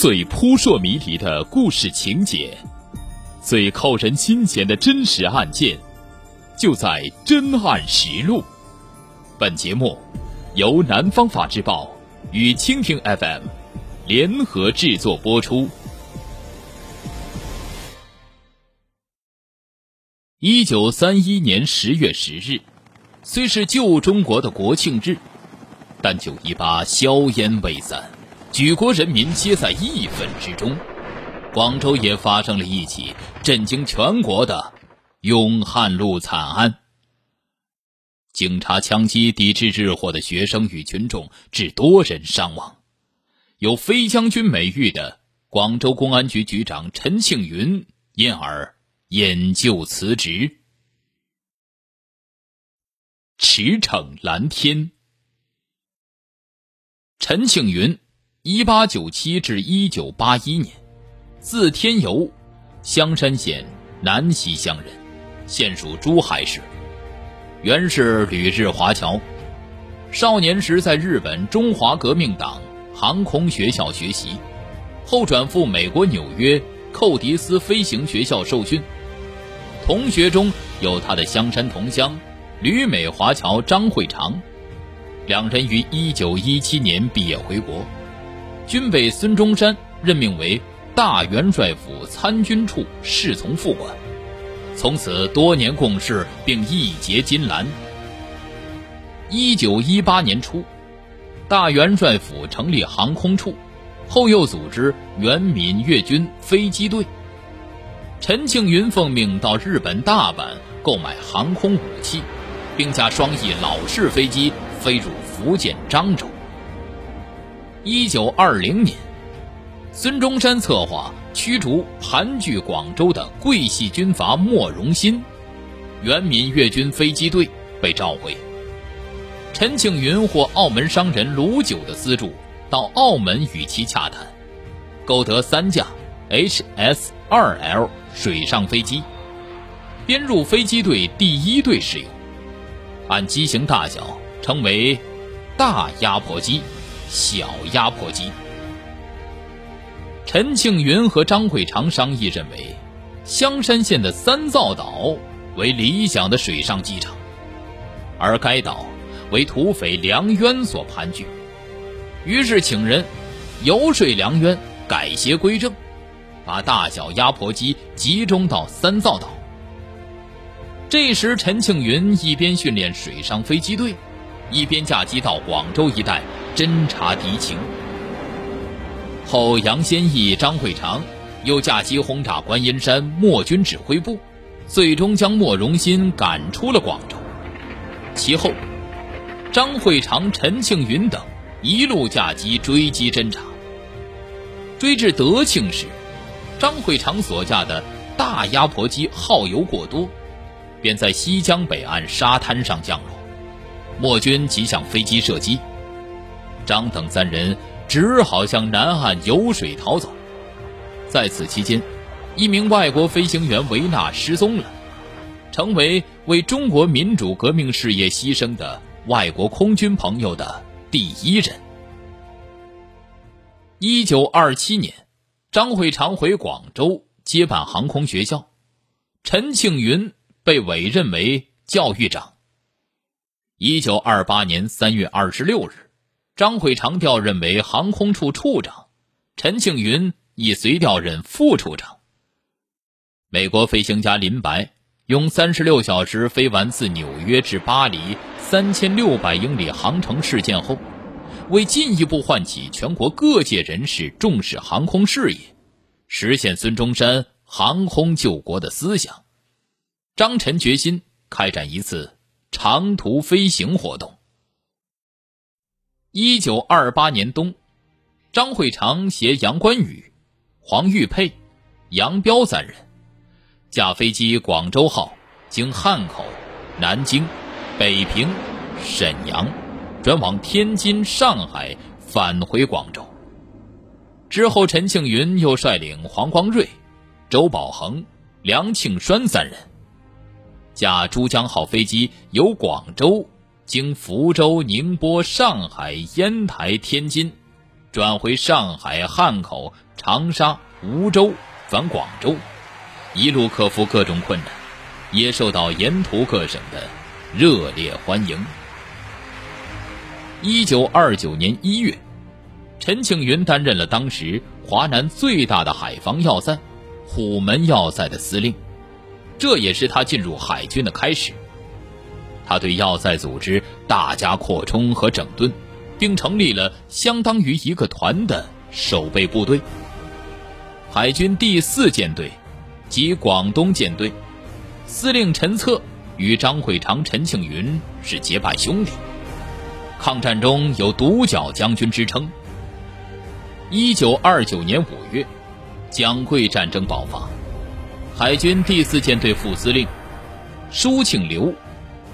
最扑朔迷离的故事情节，最扣人心弦的真实案件，就在《真案实录》。本节目由南方法制报与蜻蜓 FM 联合制作播出。一九三一年十月十日，虽是旧中国的国庆日，但九一八硝烟未散。举国人民皆在义愤之中，广州也发生了一起震惊全国的永汉路惨案。警察枪击抵制日货的学生与群众，致多人伤亡。有“飞将军”美誉的广州公安局局长陈庆云因而引咎辞职。驰骋蓝天，陈庆云。一八九七至一九八一年，字天游，香山县南溪乡人，现属珠海市。原是旅日华侨，少年时在日本中华革命党航空学校学习，后转赴美国纽约寇迪斯飞行学校受训。同学中有他的香山同乡旅美华侨张会长，两人于一九一七年毕业回国。均被孙中山任命为大元帅府参军处侍从副官，从此多年共事，并义结金兰。一九一八年初，大元帅府成立航空处，后又组织原闽粤军飞机队。陈庆云奉命到日本大阪购买航空武器，并驾双翼老式飞机飞入福建漳州。一九二零年，孙中山策划驱逐盘踞广州的桂系军阀莫荣新，原闽粤军飞机队被召回。陈庆云获澳门商人卢九的资助，到澳门与其洽谈，购得三架 HS-2L 水上飞机，编入飞机队第一队使用，按机型大小称为大压迫机。小压迫机。陈庆云和张会长商议认为，香山县的三灶岛为理想的水上机场，而该岛为土匪梁渊所盘踞，于是请人游说梁渊改邪归正，把大小压迫机集中到三灶岛。这时，陈庆云一边训练水上飞机队，一边驾机到广州一带。侦察敌情后，杨先义、张会长又驾机轰炸观音山莫军指挥部，最终将莫荣新赶出了广州。其后，张会长、陈庆云等一路驾机追击侦察，追至德庆时，张会长所驾的大压迫机耗油过多，便在西江北岸沙滩上降落，莫军即向飞机射击。张等三人只好向南岸游水逃走。在此期间，一名外国飞行员维纳失踪了，成为为中国民主革命事业牺牲的外国空军朋友的第一人。一九二七年，张会长回广州接办航空学校，陈庆云被委任为教育长。一九二八年三月二十六日。张会长调任为航空处处长，陈庆云亦随调任副处长。美国飞行家林白用三十六小时飞完自纽约至巴黎三千六百英里航程事件后，为进一步唤起全国各界人士重视航空事业，实现孙中山航空救国的思想，张陈决心开展一次长途飞行活动。一九二八年冬，张会长携杨关宇、黄玉佩、杨彪三人，驾飞机“广州号”经汉口、南京、北平、沈阳，转往天津、上海，返回广州。之后，陈庆云又率领黄光瑞、周宝恒、梁庆栓三人，驾珠江号飞机由广州。经福州、宁波、上海、烟台、天津，转回上海、汉口，长沙、梧州返广州，一路克服各种困难，也受到沿途各省的热烈欢迎。一九二九年一月，陈庆云担任了当时华南最大的海防要塞——虎门要塞的司令，这也是他进入海军的开始。他对要塞组织大加扩充和整顿，并成立了相当于一个团的守备部队。海军第四舰队及广东舰队司令陈策与张会长、陈庆云是结拜兄弟，抗战中有“独角将军”之称。一九二九年五月，蒋桂战争爆发，海军第四舰队副司令舒庆留。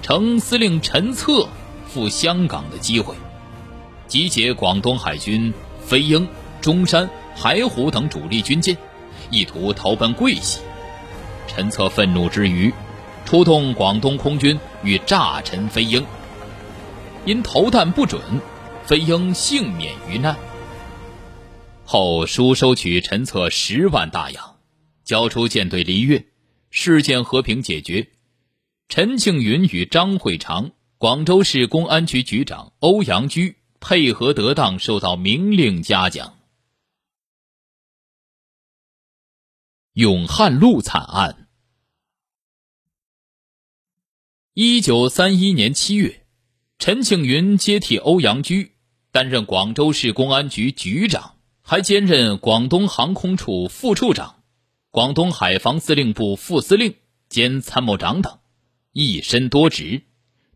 乘司令陈策赴香港的机会，集结广东海军飞鹰、中山、海虎等主力军舰，意图投奔桂系。陈策愤怒之余，出动广东空军欲炸沉飞鹰，因投弹不准，飞鹰幸免于难。后书收取陈策十万大洋，交出舰队离越，事件和平解决。陈庆云与张会长、广州市公安局局长欧阳居配合得当，受到明令嘉奖。永汉路惨案。一九三一年七月，陈庆云接替欧阳居担任广州市公安局局长，还兼任广东航空处副处长、广东海防司令部副司令兼参谋长等。一身多职，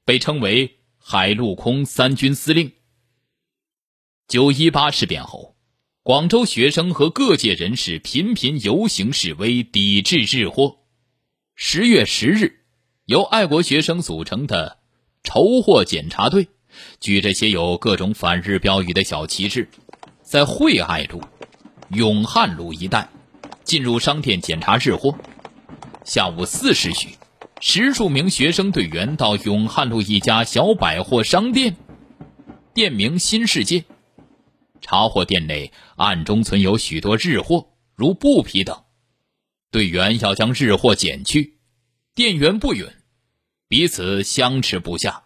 被称为海陆空三军司令。九一八事变后，广州学生和各界人士频频游行示威，抵制日货。十月十日，由爱国学生组成的筹货检查队，举着写有各种反日标语的小旗帜，在惠爱路、永汉路一带进入商店检查日货。下午四时许。十数名学生队员到永汉路一家小百货商店，店名“新世界”，查获店内暗中存有许多日货，如布匹等。队员要将日货捡去，店员不允，彼此相持不下。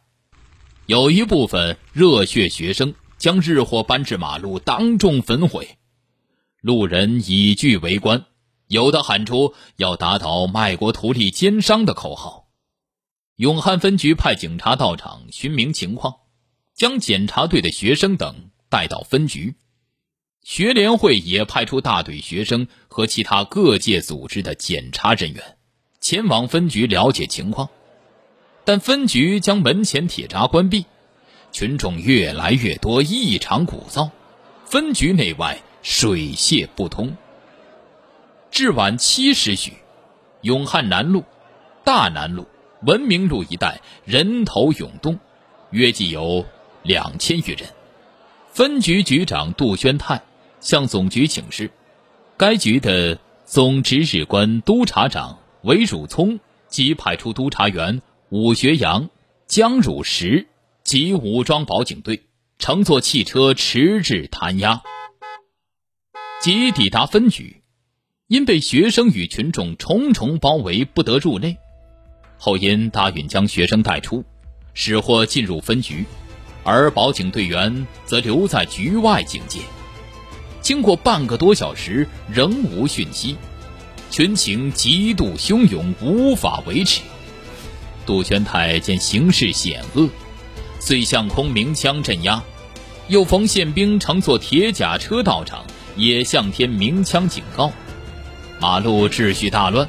有一部分热血学生将日货搬至马路，当众焚毁，路人以拒围观。有的喊出要打倒卖国图利奸商的口号，永汉分局派警察到场寻明情况，将检查队的学生等带到分局。学联会也派出大队学生和其他各界组织的检查人员前往分局了解情况，但分局将门前铁闸关闭，群众越来越多，异常鼓噪，分局内外水泄不通。至晚七时许，永汉南路、大南路、文明路一带人头涌动，约计有两千余人。分局局长杜宣泰向总局请示，该局的总值日官督察长韦汝聪即派出督察员武学阳、江汝石及武装保警队，乘坐汽车迟滞弹压，即抵达分局。因被学生与群众重重包围，不得入内。后因答允将学生带出，使获进入分局，而保警队员则留在局外警戒。经过半个多小时，仍无讯息，群情极度汹涌，无法维持。杜宣泰见形势险恶，遂向空鸣枪镇压，又逢宪兵乘坐铁甲车到场，也向天鸣枪警告。马路秩序大乱，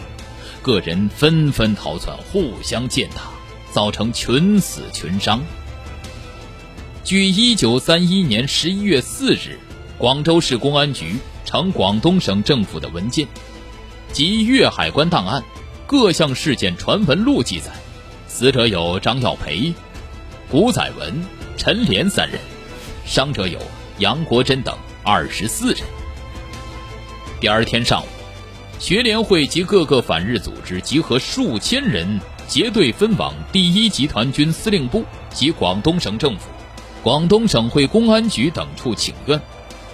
个人纷纷逃窜，互相践踏，造成群死群伤。据一九三一年十一月四日广州市公安局呈广东省政府的文件及粤海关档案各项事件传闻录记载，死者有张耀培、古载文、陈莲三人，伤者有杨国珍等二十四人。第二天上午。学联会及各个反日组织集合数千人，结队分往第一集团军司令部及广东省政府、广东省会公安局等处请愿，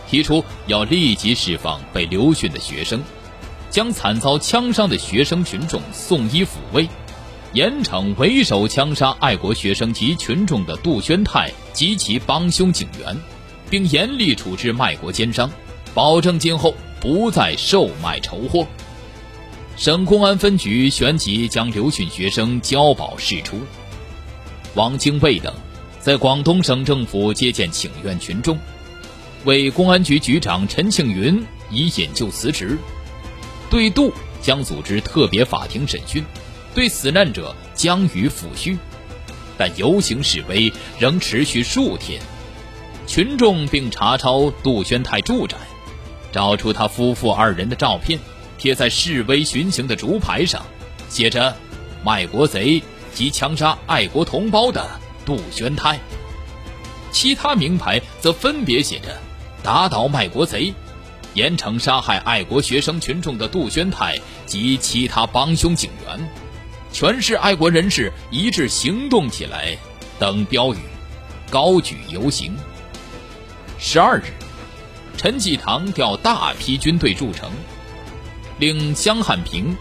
提出要立即释放被流训的学生，将惨遭枪伤的学生群众送医抚慰，严惩为首枪杀爱国学生及群众的杜宣泰及其帮凶警员，并严厉处置卖国奸商，保证今后不再售卖仇货。省公安分局旋即将刘训学生交保释出。王精卫等在广东省政府接见请愿群众。为公安局局长陈庆云已引咎辞职，对杜将组织特别法庭审讯，对死难者将予抚恤，但游行示威仍持续数天。群众并查抄杜宣泰住宅，找出他夫妇二人的照片，贴在示威巡行的竹牌上，写着“卖国贼及枪杀爱国同胞的杜宣泰”，其他名牌则分别写着。打倒卖国贼，严惩杀害爱国学生群众的杜宣泰及其他帮凶警员，全市爱国人士一致行动起来等标语，高举游行。十二日，陈济棠调大批军队入城，令江汉平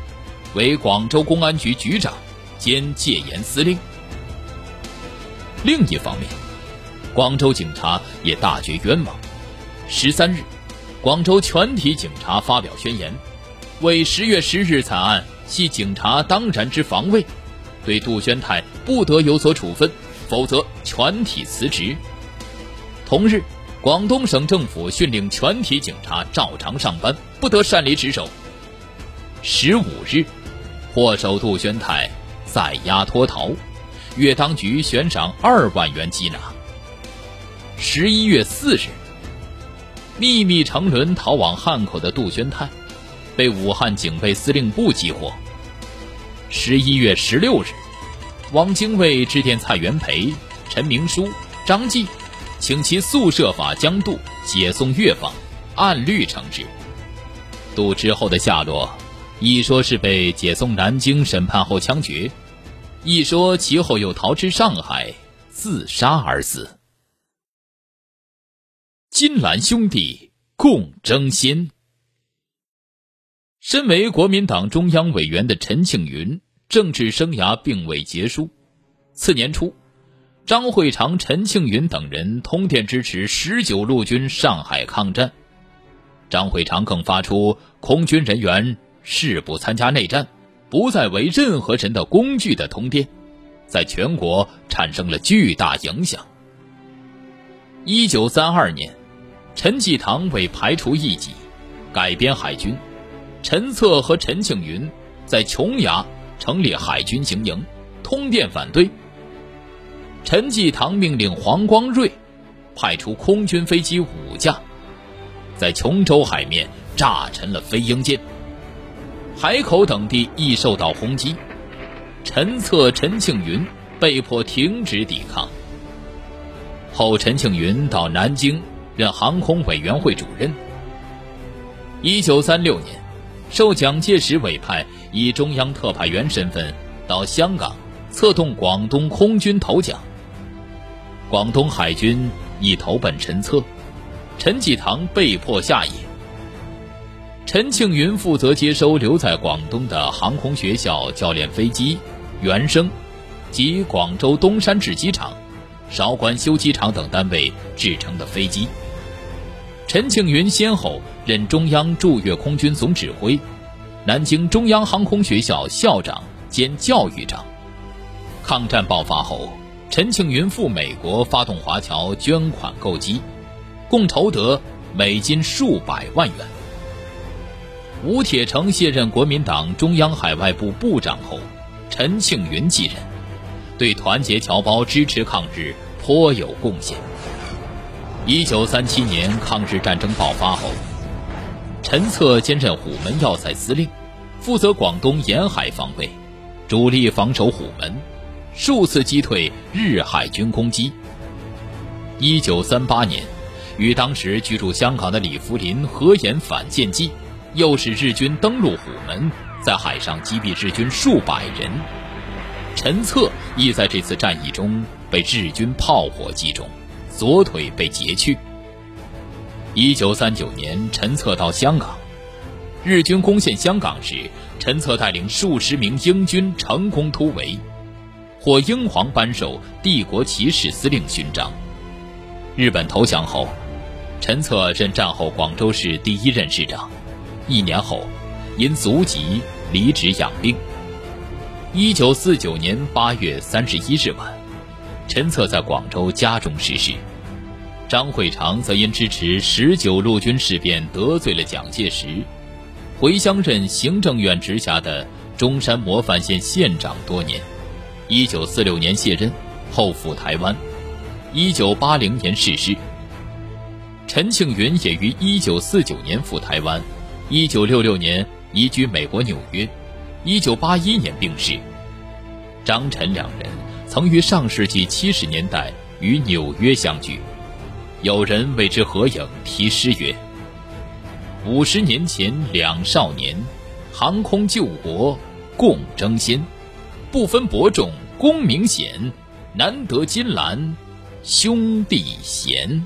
为广州公安局局长兼戒严司令。另一方面，广州警察也大觉冤枉。十三日，广州全体警察发表宣言，为十月十日惨案系警察当然之防卫，对杜宣泰不得有所处分，否则全体辞职。同日，广东省政府训令全体警察照常上班，不得擅离职守。十五日，祸首杜宣泰在押脱逃，粤当局悬赏二万元缉拿。十一月四日。秘密乘轮逃往汉口的杜宣泰，被武汉警备司令部缉获。十一月十六日，汪精卫致电蔡元培、陈明书、张继，请其速设法将杜解送粤方，按律惩治。杜之后的下落，一说是被解送南京审判后枪决，一说其后又逃至上海自杀而死。金兰兄弟共争先。身为国民党中央委员的陈庆云，政治生涯并未结束。次年初，张会长、陈庆云等人通电支持十九路军上海抗战。张会长更发出空军人员誓不参加内战，不再为任何人的工具的通电，在全国产生了巨大影响。一九三二年。陈济棠为排除异己，改编海军。陈策和陈庆云在琼崖成立海军行营，通电反对。陈济棠命令黄光瑞派出空军飞机五架，在琼州海面炸沉了飞鹰舰。海口等地亦受到轰击。陈策、陈庆云被迫停止抵抗。后陈庆云到南京。任航空委员会主任。一九三六年，受蒋介石委派，以中央特派员身份到香港策动广东空军投蒋。广东海军已投奔陈策，陈济棠被迫下野。陈庆云负责接收留在广东的航空学校教练飞机、原生及广州东山制机厂、韶关修机厂等单位制成的飞机。陈庆云先后任中央驻粤空军总指挥、南京中央航空学校校长兼教育长。抗战爆发后，陈庆云赴美国发动华侨捐款购机，共筹得美金数百万元。吴铁城卸任国民党中央海外部部长后，陈庆云继任，对团结侨胞、支持抗日颇有贡献。一九三七年抗日战争爆发后，陈策兼任虎门要塞司令，负责广东沿海防卫，主力防守虎门，数次击退日海军攻击。一九三八年，与当时居住香港的李福林合演反间计，诱使日军登陆虎门，在海上击毙日军数百人。陈策亦在这次战役中被日军炮火击中。左腿被截去。一九三九年，陈策到香港，日军攻陷香港时，陈策带领数十名英军成功突围，获英皇颁授帝国骑士司令勋章。日本投降后，陈策任战后广州市第一任市长。一年后，因足疾离职养病。一九四九年八月三十一日晚，陈策在广州家中逝世。张会长则因支持十九路军事变得罪了蒋介石，回乡任行政院直辖的中山模范县县长多年。一九四六年卸任后赴台湾。一九八零年逝世。陈庆云也于一九四九年赴台湾，一九六六年移居美国纽约，一九八一年病逝。张陈两人曾于上世纪七十年代与纽约相聚，有人为之合影题诗曰：“五十年前两少年，航空救国共争先，不分伯仲功名显，难得金兰。”兄弟贤。